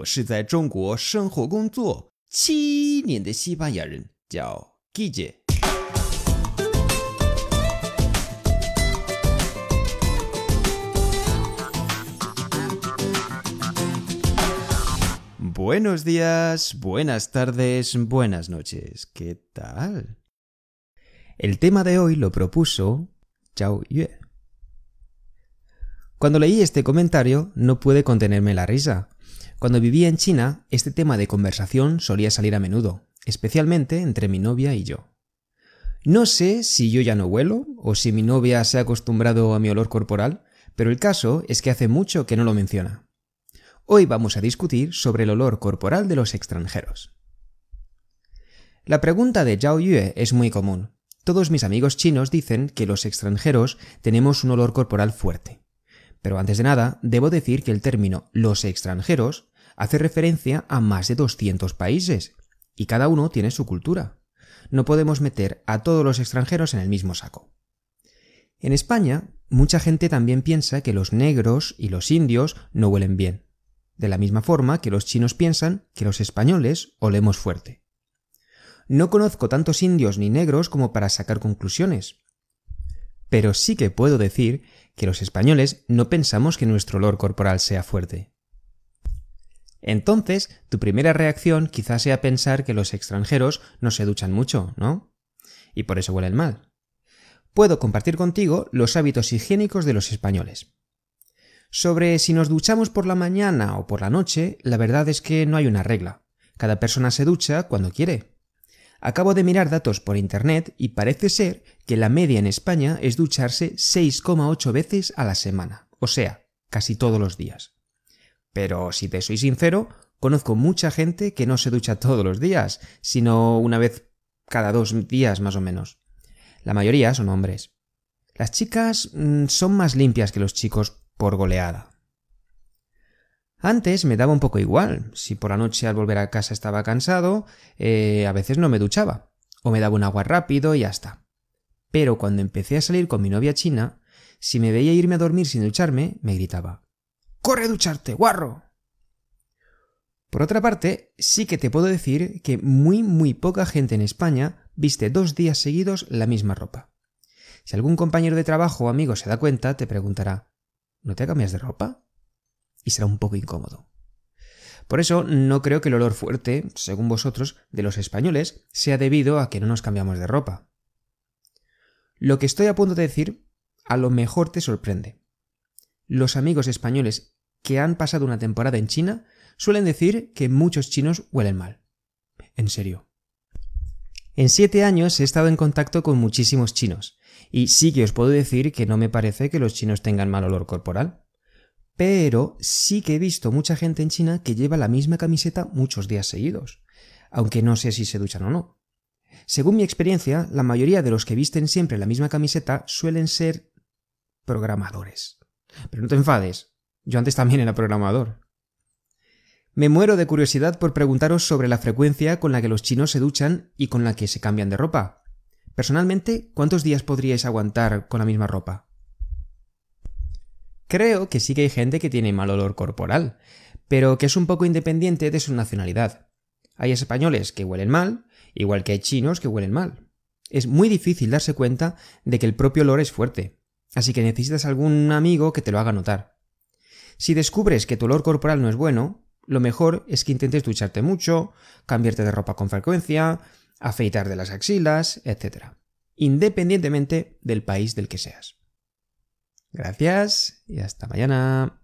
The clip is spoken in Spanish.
我是在中国生活工作七年的西班牙人，叫 Guille。Buenos días, buenas tardes, buenas noches. ¿Qué tal? El tema de hoy lo propuso Zhao Yue. Cuando leí este comentario no pude contenerme la risa. Cuando vivía en China, este tema de conversación solía salir a menudo, especialmente entre mi novia y yo. No sé si yo ya no huelo o si mi novia se ha acostumbrado a mi olor corporal, pero el caso es que hace mucho que no lo menciona. Hoy vamos a discutir sobre el olor corporal de los extranjeros. La pregunta de Zhao Yue es muy común. Todos mis amigos chinos dicen que los extranjeros tenemos un olor corporal fuerte. Pero antes de nada, debo decir que el término los extranjeros hace referencia a más de 200 países, y cada uno tiene su cultura. No podemos meter a todos los extranjeros en el mismo saco. En España, mucha gente también piensa que los negros y los indios no huelen bien de la misma forma que los chinos piensan que los españoles olemos fuerte. No conozco tantos indios ni negros como para sacar conclusiones, pero sí que puedo decir que los españoles no pensamos que nuestro olor corporal sea fuerte. Entonces, tu primera reacción quizás sea pensar que los extranjeros no se duchan mucho, ¿no? Y por eso huelen mal. Puedo compartir contigo los hábitos higiénicos de los españoles. Sobre si nos duchamos por la mañana o por la noche, la verdad es que no hay una regla. Cada persona se ducha cuando quiere. Acabo de mirar datos por internet y parece ser que la media en España es ducharse 6,8 veces a la semana, o sea, casi todos los días. Pero si te soy sincero, conozco mucha gente que no se ducha todos los días, sino una vez cada dos días más o menos. La mayoría son hombres. Las chicas mm, son más limpias que los chicos por goleada. Antes me daba un poco igual. Si por la noche al volver a casa estaba cansado, eh, a veces no me duchaba. O me daba un agua rápido y ya está. Pero cuando empecé a salir con mi novia china, si me veía irme a dormir sin ducharme, me gritaba ¡Corre a ducharte, guarro! Por otra parte, sí que te puedo decir que muy muy poca gente en España viste dos días seguidos la misma ropa. Si algún compañero de trabajo o amigo se da cuenta, te preguntará ¿No te cambias de ropa? Y será un poco incómodo. Por eso no creo que el olor fuerte, según vosotros, de los españoles sea debido a que no nos cambiamos de ropa. Lo que estoy a punto de decir a lo mejor te sorprende. Los amigos españoles que han pasado una temporada en China suelen decir que muchos chinos huelen mal. En serio. En siete años he estado en contacto con muchísimos chinos, y sí que os puedo decir que no me parece que los chinos tengan mal olor corporal. Pero sí que he visto mucha gente en China que lleva la misma camiseta muchos días seguidos, aunque no sé si se duchan o no. Según mi experiencia, la mayoría de los que visten siempre la misma camiseta suelen ser programadores. Pero no te enfades, yo antes también era programador. Me muero de curiosidad por preguntaros sobre la frecuencia con la que los chinos se duchan y con la que se cambian de ropa. Personalmente, ¿cuántos días podríais aguantar con la misma ropa? Creo que sí que hay gente que tiene mal olor corporal, pero que es un poco independiente de su nacionalidad. Hay españoles que huelen mal, igual que hay chinos que huelen mal. Es muy difícil darse cuenta de que el propio olor es fuerte, así que necesitas algún amigo que te lo haga notar. Si descubres que tu olor corporal no es bueno, lo mejor es que intentes ducharte mucho, cambiarte de ropa con frecuencia, afeitar de las axilas, etc. Independientemente del país del que seas. Gracias y hasta mañana.